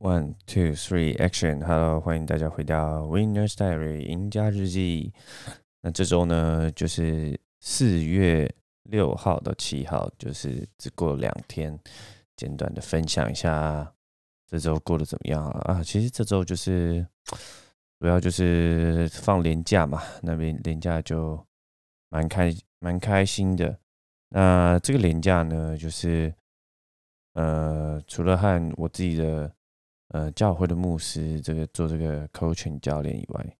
One, two, three, action! Hello，欢迎大家回到 Winner's Diary 赢家日记。那这周呢，就是四月六号到七号，就是只过两天。简短的分享一下这周过得怎么样啊？啊，其实这周就是主要就是放年假嘛，那边年假就蛮开蛮开心的。那这个年假呢，就是呃，除了和我自己的。呃，教会的牧师这个做这个 coaching 教练以外，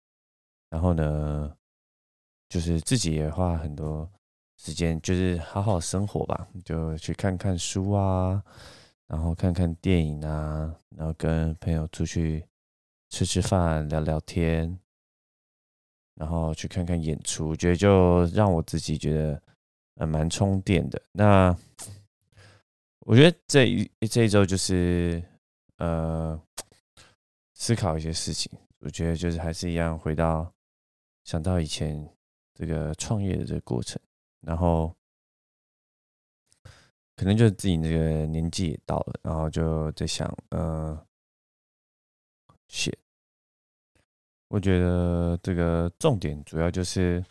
然后呢，就是自己也花很多时间，就是好好生活吧，就去看看书啊，然后看看电影啊，然后跟朋友出去吃吃饭、聊聊天，然后去看看演出，觉得就让我自己觉得呃蛮充电的。那 我觉得这一这一周就是。呃，思考一些事情，我觉得就是还是一样，回到想到以前这个创业的这个过程，然后可能就是自己那个年纪也到了，然后就在想，呃，写，我觉得这个重点主要就是，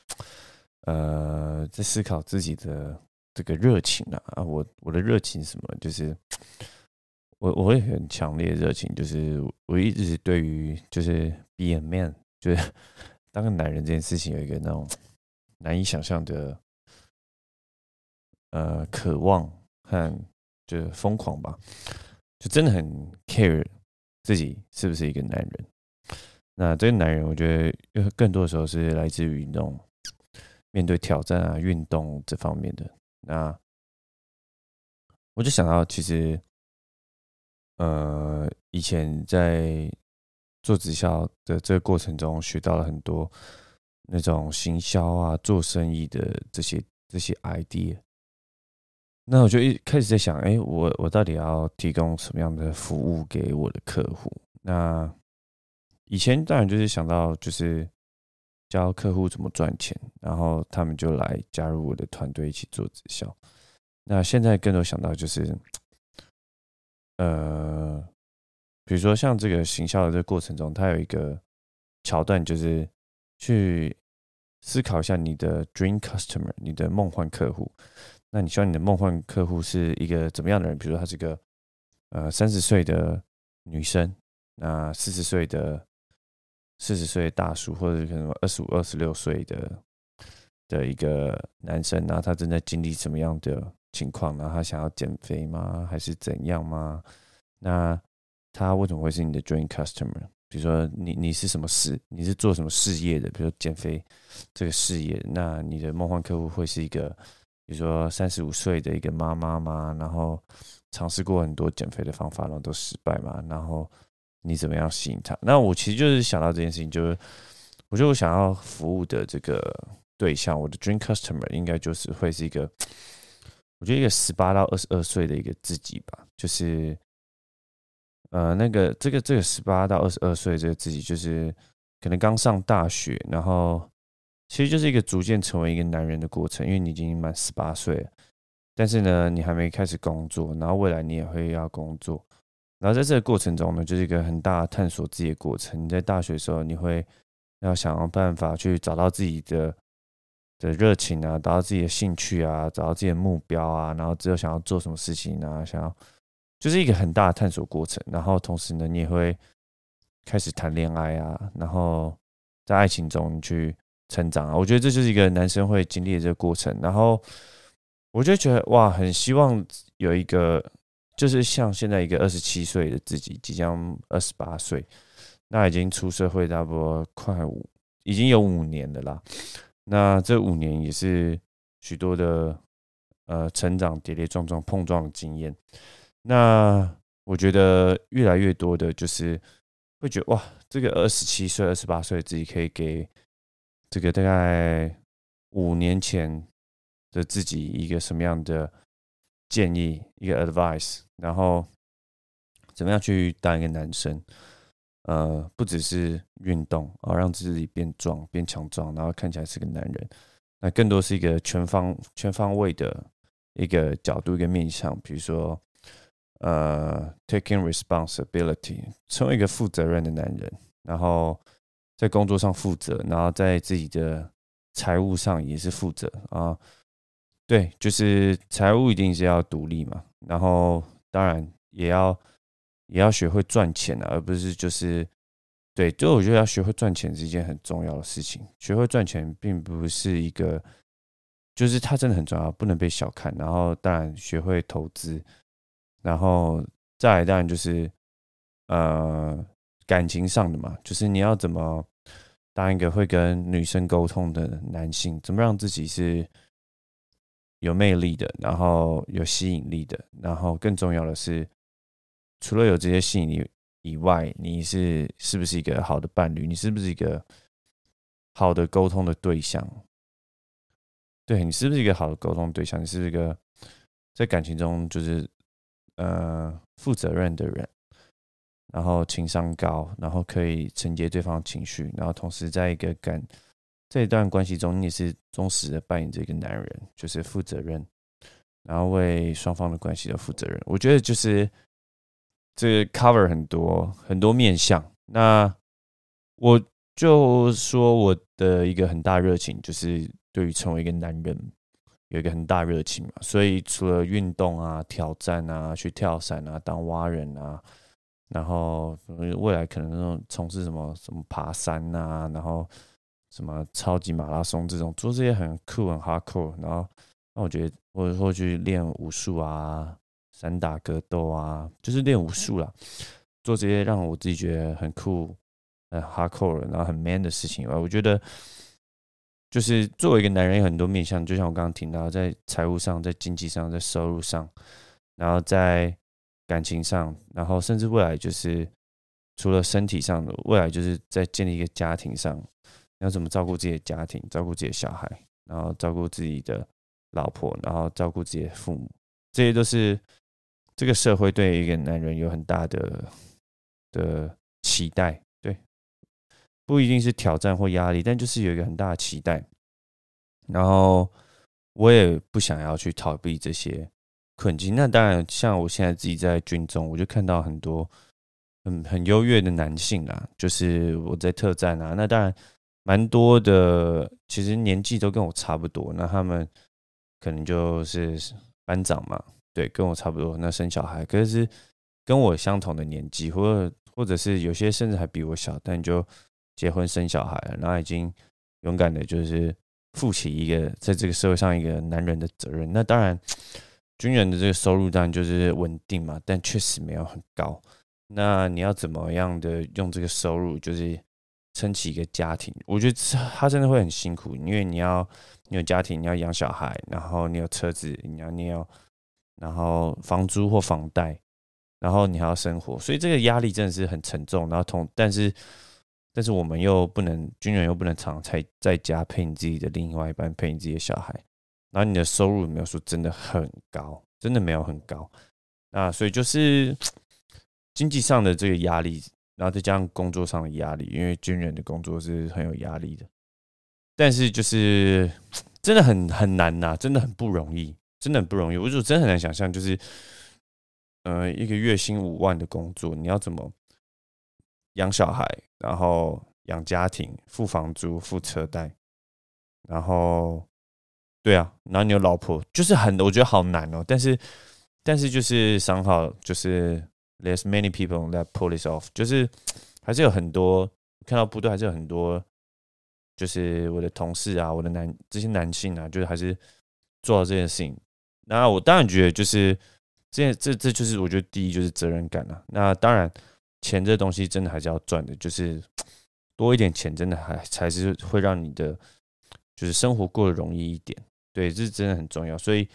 呃，在思考自己的这个热情啊，啊，我我的热情什么，就是。我我会很强烈热情，就是我一直对于就是 be a man，就是 当个男人这件事情有一个那种难以想象的呃渴望和就是疯狂吧，就真的很 care 自己是不是一个男人。那这个男人，我觉得更多的时候是来自于那种面对挑战啊、运动这方面的。那我就想到其实。呃，以前在做直销的这个过程中，学到了很多那种行销啊、做生意的这些这些 idea。那我就一开始在想，哎，我我到底要提供什么样的服务给我的客户？那以前当然就是想到就是教客户怎么赚钱，然后他们就来加入我的团队一起做直销。那现在更多想到就是。呃，比如说像这个行销的这个过程中，它有一个桥段，就是去思考一下你的 dream customer，你的梦幻客户。那你希望你的梦幻客户是一个怎么样的人？比如说，他是个呃三十岁的女生，那四十岁的四十岁大叔，或者可能二十五、二十六岁的的一个男生，然后他正在经历什么样的？情况，然后他想要减肥吗？还是怎样吗？那他为什么会是你的 dream customer？比如说，你你是什么事？你是做什么事业的？比如说减肥这个事业，那你的梦幻客户会是一个，比如说三十五岁的一个妈妈吗？然后尝试过很多减肥的方法，然后都失败嘛？然后你怎么样吸引他？那我其实就是想到这件事情，就是我觉得我想要服务的这个对象，我的 dream customer 应该就是会是一个。我觉得一个十八到二十二岁的一个自己吧，就是，呃，那个这个这个十八到二十二岁这个自己，就是可能刚上大学，然后其实就是一个逐渐成为一个男人的过程，因为你已经满十八岁了，但是呢，你还没开始工作，然后未来你也会要工作，然后在这个过程中呢，就是一个很大探索自己的过程。你在大学的时候，你会要想办法去找到自己的。的热情啊，找到自己的兴趣啊，找到自己的目标啊，然后之后想要做什么事情啊，想要就是一个很大的探索过程。然后同时呢，你也会开始谈恋爱啊，然后在爱情中去成长啊。我觉得这就是一个男生会经历的这个过程。然后我就觉得哇，很希望有一个，就是像现在一个二十七岁的自己，即将二十八岁，那已经出社会差不多快五，已经有五年的啦。那这五年也是许多的呃成长跌跌撞撞碰撞的经验。那我觉得越来越多的就是会觉得哇，这个二十七岁、二十八岁自己可以给这个大概五年前的自己一个什么样的建议，一个 advice，然后怎么样去当一个男生。呃，不只是运动啊，让自己变壮、变强壮，然后看起来是个男人。那更多是一个全方、全方位的一个角度、一个面向。比如说，呃，taking responsibility，成为一个负责任的男人，然后在工作上负责，然后在自己的财务上也是负责啊。对，就是财务一定是要独立嘛，然后当然也要也要学会赚钱啊，而不是就是对，就我觉得要学会赚钱是一件很重要的事情。学会赚钱并不是一个，就是它真的很重要，不能被小看。然后当然学会投资，然后再来当然就是呃感情上的嘛，就是你要怎么当一个会跟女生沟通的男性，怎么让自己是。有魅力的，然后有吸引力的，然后更重要的是，除了有这些吸引力以外，你是是不是一个好的伴侣？你是不是一个好的沟通的对象？对你是不是一个好的沟通对象？你是不是一个在感情中就是呃负责任的人？然后情商高，然后可以承接对方情绪，然后同时在一个感。这一段关系中，你也是忠实的扮演这个男人，就是负责任，然后为双方的关系的负责任。我觉得就是这 cover 很多很多面向。那我就说我的一个很大热情，就是对于成为一个男人有一个很大热情嘛。所以除了运动啊、挑战啊、去跳伞啊、当蛙人啊，然后未来可能那种从事什么什么爬山啊，然后。什么超级马拉松这种做这些很酷很 hardcore，然后那我觉得或者说去练武术啊、散打格斗啊，就是练武术啦，做这些让我自己觉得很酷、很 hardcore，然后很 man 的事情以外，我觉得就是作为一个男人，有很多面向，就像我刚刚提到，在财务上、在经济上、在收入上，然后在感情上，然后甚至未来就是除了身体上的，未来就是在建立一个家庭上。要怎么照顾自己的家庭，照顾自己的小孩，然后照顾自己的老婆，然后照顾自己的父母，这些都是这个社会对一个男人有很大的的期待。对，不一定是挑战或压力，但就是有一个很大的期待。然后我也不想要去逃避这些困境。那当然，像我现在自己在军中，我就看到很多很很优越的男性啊，就是我在特战啊，那当然。蛮多的，其实年纪都跟我差不多，那他们可能就是班长嘛，对，跟我差不多。那生小孩，可是跟我相同的年纪，或者或者是有些甚至还比我小，但就结婚生小孩了，然后已经勇敢的，就是负起一个在这个社会上一个男人的责任。那当然，军人的这个收入当然就是稳定嘛，但确实没有很高。那你要怎么样的用这个收入，就是？撑起一个家庭，我觉得他真的会很辛苦，因为你要你有家庭，你要养小孩，然后你有车子，你要你要，然后房租或房贷，然后你还要生活，所以这个压力真的是很沉重。然后同，但是但是我们又不能军人又不能常在在家陪你自己的另外一半，陪你自己的小孩，然后你的收入没有说真的很高，真的没有很高，那所以就是经济上的这个压力。然后再加上工作上的压力，因为军人的工作是很有压力的，但是就是 真的很很难呐，真的很不容易，真的很不容易。我就真很难想象，就是呃一个月薪五万的工作，你要怎么养小孩，然后养家庭，付房租，付车贷，然后对啊，然后你有老婆，就是很我觉得好难哦。但是但是就是想好就是。There's many people that pull this off，就是还是有很多看到部队还是有很多，就是我的同事啊，我的男这些男性啊，就是还是做到这件事情。那我当然觉得就是这这这就是我觉得第一就是责任感啊。那当然钱这东西真的还是要赚的，就是多一点钱真的还才是会让你的就是生活过得容易一点。对，这真的很重要，所以。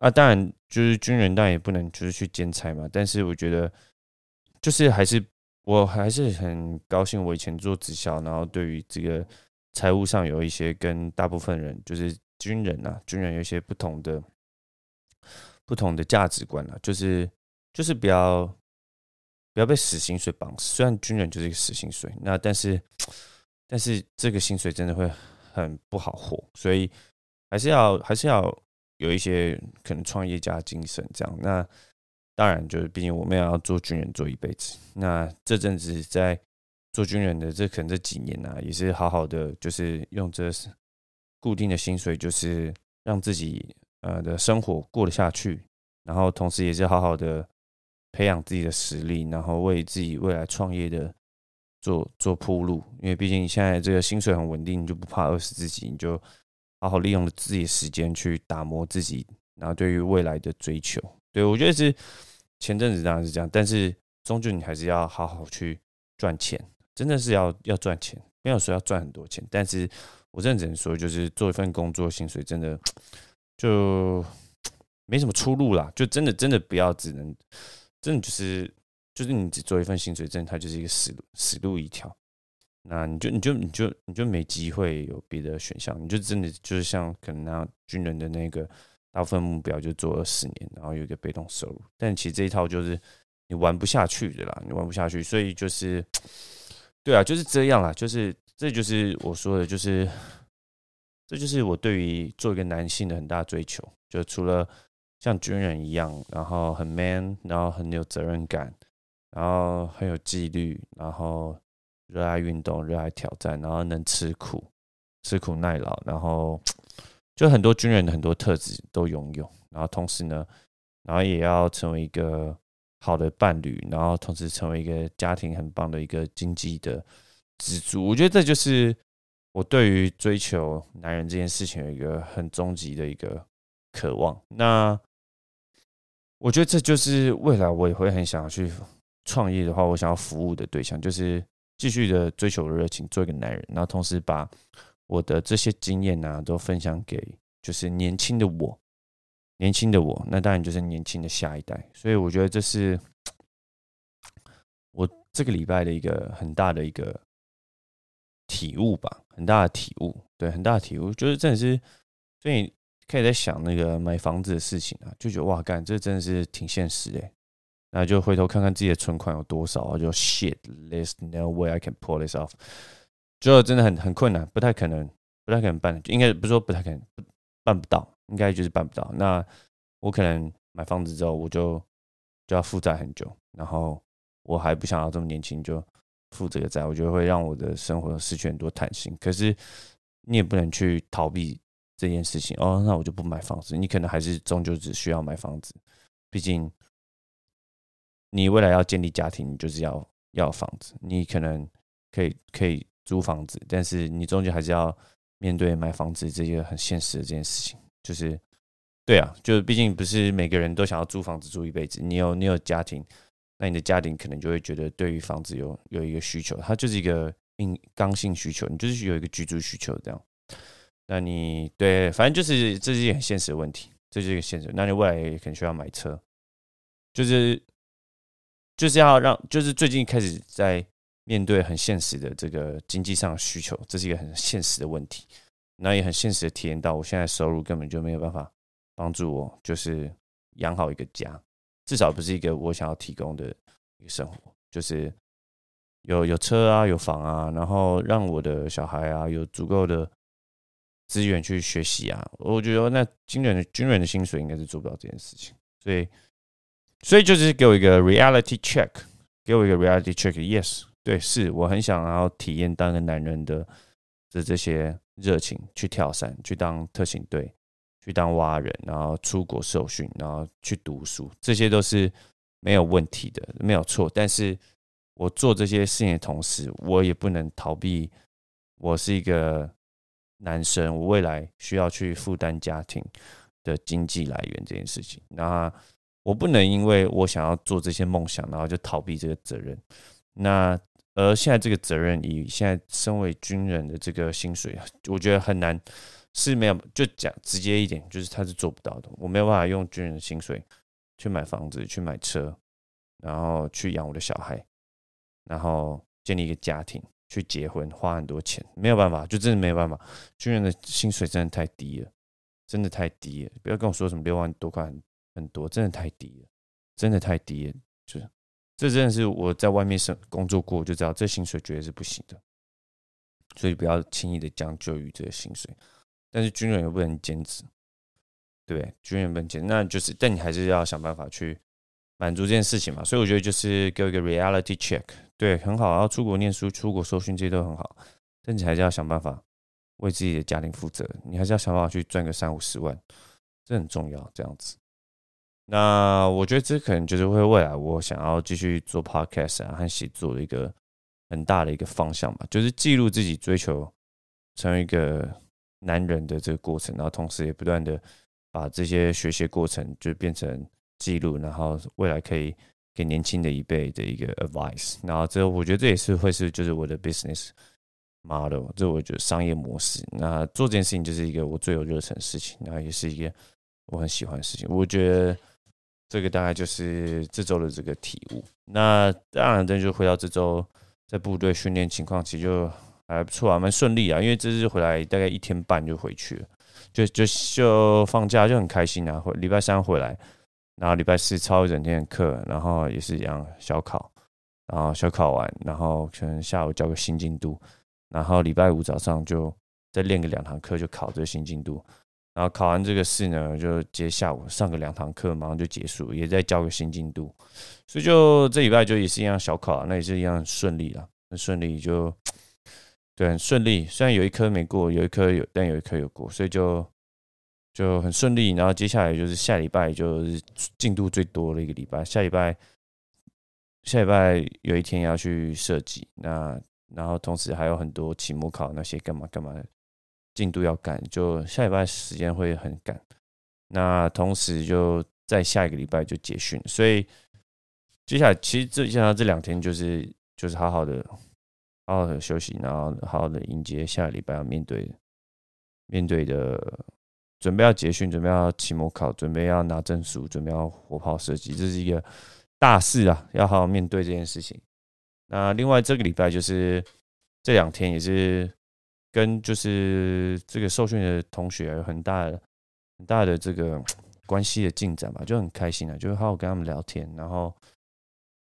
啊，当然，就是军人，当然也不能就是去兼差嘛。但是我觉得，就是还是我还是很高兴，我以前做直销，然后对于这个财务上有一些跟大部分人，就是军人呐，军人有一些不同的不同的价值观啊，就是就是不要不要被死薪水绑。虽然军人就是一个死薪水，那但是但是这个薪水真的会很不好活，所以还是要还是要。有一些可能创业家精神这样，那当然就是毕竟我们也要做军人做一辈子。那这阵子在做军人的这可能这几年呢，也是好好的，就是用这固定的薪水，就是让自己呃的生活过得下去，然后同时也是好好的培养自己的实力，然后为自己未来创业的做做铺路。因为毕竟现在这个薪水很稳定，你就不怕饿死自己，你就好好利用了自己的时间去打磨自己，然后对于未来的追求。对我觉得是前阵子当然是这样，但是终究你还是要好好去赚钱。真的是要要赚钱，没有说要赚很多钱，但是我真的只能说，就是做一份工作，薪水真的就没什么出路啦。就真的真的不要只能，真的就是就是你只做一份薪水，真的它就是一个死路死路一条。那你就你就你就你就没机会有别的选项，你就真的就是像可能那军人的那个大部分目标就做二十年，然后有一个被动收入。但其实这一套就是你玩不下去的啦，你玩不下去，所以就是。对啊，就是这样啦，就是这就是我说的，就是这就是我对于做一个男性的很大追求。就除了像军人一样，然后很 man，然后很有责任感，然后很有纪律，然后热爱运动，热爱挑战，然后能吃苦，吃苦耐劳，然后就很多军人的很多特质都拥有。然后同时呢，然后也要成为一个。好的伴侣，然后同时成为一个家庭很棒的一个经济的支柱，我觉得这就是我对于追求男人这件事情有一个很终极的一个渴望。那我觉得这就是未来我也会很想要去创业的话，我想要服务的对象就是继续的追求热情，做一个男人，然后同时把我的这些经验呢都分享给就是年轻的我。年轻的我，那当然就是年轻的下一代，所以我觉得这是 我这个礼拜的一个很大的一个体悟吧，很大的体悟，对，很大的体悟，就是真的是，所以可以在想那个买房子的事情啊，就觉得哇，干，这真的是挺现实的，那就回头看看自己的存款有多少啊，就 shit，there's no way I can pull this off，就真的很很困难，不太可能，不太可能办，应该不是说不太可能，办不到。应该就是办不到。那我可能买房子之后，我就就要负债很久，然后我还不想要这么年轻就负这个债，我觉得会让我的生活失去很多弹性。可是你也不能去逃避这件事情哦。那我就不买房子，你可能还是终究只需要买房子。毕竟你未来要建立家庭，你就是要要房子。你可能可以可以租房子，但是你终究还是要面对买房子这些很现实的这件事情。就是，对啊，就毕竟不是每个人都想要租房子住一辈子。你有你有家庭，那你的家庭可能就会觉得对于房子有有一个需求，它就是一个硬刚性需求，你就是有一个居住需求这样。那你对，反正就是这是一个很现实的问题，这是一个现实。那你未来也可能需要买车，就是就是要让，就是最近开始在面对很现实的这个经济上的需求，这是一个很现实的问题。那也很现实的体验到，我现在收入根本就没有办法帮助我，就是养好一个家，至少不是一个我想要提供的一个生活，就是有有车啊，有房啊，然后让我的小孩啊有足够的资源去学习啊。我觉得那军人的军人的薪水应该是做不到这件事情，所以所以就是给我一个 reality check，给我一个 reality check，yes，对，是我很想要体验当个男人的的这些。热情去跳伞，去当特勤队，去当蛙人，然后出国受训，然后去读书，这些都是没有问题的，没有错。但是我做这些事情的同时，我也不能逃避，我是一个男生，我未来需要去负担家庭的经济来源这件事情。那我不能因为我想要做这些梦想，然后就逃避这个责任。那而现在这个责任，以现在身为军人的这个薪水，我觉得很难，是没有就讲直接一点，就是他是做不到的。我没有办法用军人的薪水去买房子、去买车，然后去养我的小孩，然后建立一个家庭，去结婚，花很多钱，没有办法，就真的没有办法。军人的薪水真的太低了，真的太低了。不要跟我说什么六万多块很很多，真的太低了，真的太低了，就是。这真的是我在外面生工作过，就知道这薪水绝对是不行的，所以不要轻易的将就于这个薪水。但是军人又不能兼职，对？军人不能兼，那就是，但你还是要想办法去满足这件事情嘛。所以我觉得就是给我一个 reality check，对，很好。要出国念书、出国受训这些都很好，但你还是要想办法为自己的家庭负责，你还是要想办法去赚个三五十万，这很重要。这样子，那我觉得这可能就是会未来我想要继续做 podcast 啊和写作的一个很大的一个方向吧，就是记录自己追求成为一个男人的这个过程，然后同时也不断的。把这些学习过程就变成记录，然后未来可以给年轻的一辈的一个 advice。然后这我觉得这也是会是就是我的 business model，这我觉得商业模式。那做这件事情就是一个我最有热忱的事情，然后也是一个我很喜欢的事情。我觉得这个大概就是这周的这个体悟。那当然，这就回到这周在部队训练情况，其实就还不错啊，蛮顺利啊。因为这次回来大概一天半就回去了。就就就放假就很开心啊！回礼拜三回来，然后礼拜四抄一整天的课，然后也是一样小考，然后小考完，然后可能下午交个新进度，然后礼拜五早上就再练个两堂课，就考这个新进度，然后考完这个试呢，就接下午上个两堂课，马上就结束，也再交个新进度，所以就这礼拜就也是一样小考，那也是一样顺利了，很顺利就。对，很顺利。虽然有一科没过，有一科有，但有一科有过，所以就就很顺利。然后接下来就是下礼拜就是进度最多的一个礼拜。下礼拜下礼拜有一天要去设计，那然后同时还有很多期末考那些干嘛干嘛进度要赶，就下礼拜时间会很赶。那同时就在下一个礼拜就结训，所以接下来其实这接下来这两天就是就是好好的。好好的休息，然后好好的迎接下个礼拜要面对面对的，准备要结训，准备要期末考，准备要拿证书，准备要火炮射击，这是一个大事啊，要好好面对这件事情。那另外这个礼拜就是这两天也是跟就是这个受训的同学有很大的很大的这个关系的进展吧，就很开心啊，就好好跟他们聊天，然后。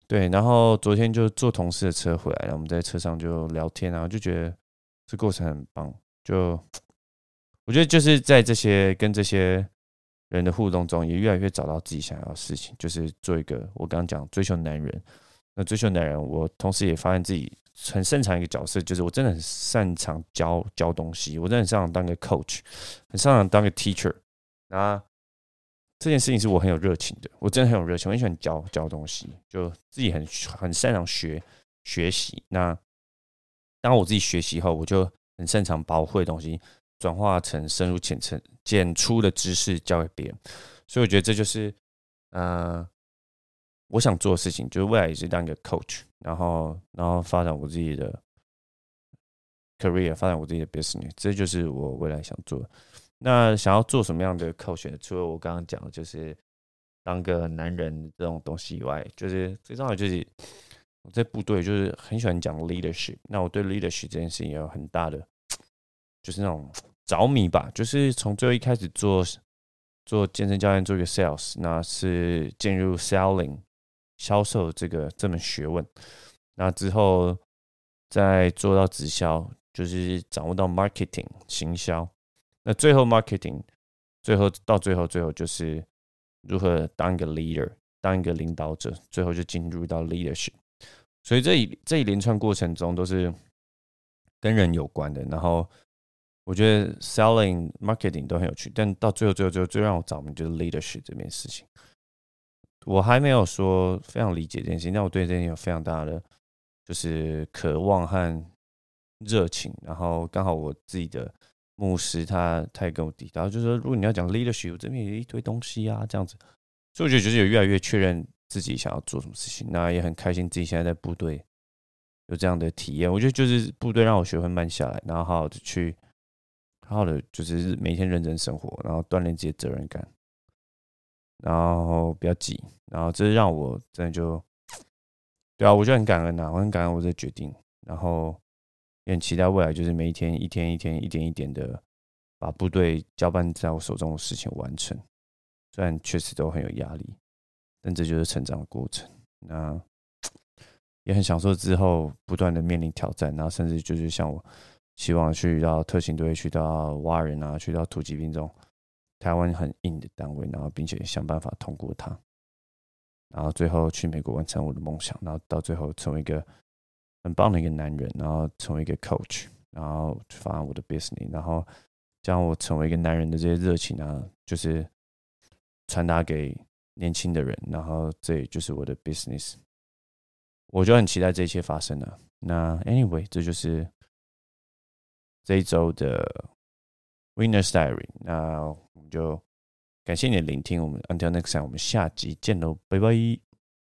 对，然后昨天就坐同事的车回来，然后我们在车上就聊天，然后就觉得这过程很棒。就我觉得就是在这些跟这些人的互动中，也越来越找到自己想要的事情，就是做一个我刚刚讲追求男人。那追求男人，我同时也发现自己很擅长一个角色，就是我真的很擅长教教东西，我真的很擅长当个 coach，很擅长当个 teacher。那这件事情是我很有热情的，我真的很有热情，我很喜欢教教东西，就自己很很擅长学学习。那当我自己学习后，我就很擅长把我会的东西转化成深入浅层、简出的知识教给别人。所以我觉得这就是，呃，我想做的事情，就是未来也是当一个 coach，然后然后发展我自己的 career，发展我自己的 business，这就是我未来想做的。那想要做什么样的 coach？除了我刚刚讲的，就是当个男人这种东西以外，就是最重要就是我在部队就是很喜欢讲 leadership。那我对 leadership 这件事情有很大的，就是那种着迷吧。就是从最后一开始做做健身教练，做一个 sales，那是进入 selling 销售这个这门学问。那之后再做到直销，就是掌握到 marketing 行销。那最后，marketing，最后到最后，最后就是如何当一个 leader，当一个领导者，最后就进入到 leadership。所以这一这一连串过程中都是跟人有关的。然后我觉得 selling、marketing 都很有趣，但到最后、最后、最后最让我着迷就是 leadership 这件事情。我还没有说非常理解这件事情，但我对这件事有非常大的就是渴望和热情。然后刚好我自己的。牧师他他也跟我提到，就是说，如果你要讲 leadership，这边有一堆东西啊，这样子，所以我觉得就是有越来越确认自己想要做什么事情，那也很开心自己现在在部队有这样的体验。我觉得就是部队让我学会慢下来，然后好好的去，好好的就是每天认真生活，然后锻炼自己的责任感，然后不要急，然后这让我真的就，对啊，我就很感恩呐，我很感恩我这决定，然后。很期待未来，就是每一天、一天、一天、一点一点的把部队交办在我手中的事情完成。虽然确实都很有压力，但这就是成长的过程。那也很享受之后不断的面临挑战，然后甚至就是像我希望去到特勤队、去到挖人啊、去到突击兵这种台湾很硬的单位，然后并且想办法通过它。然后最后去美国完成我的梦想，然后到最后成为一个很棒的一个男人，然后成为一个 coach，然后发展我的 business，然后将我成为一个男人的这些热情啊，就是传达给年轻的人，然后这也就是我的 business。我就很期待这一切发生了。那 anyway，这就是这一周的 Winner Diary。那我们就感谢你的聆听，我们 Until next time，我们下集见喽，拜拜。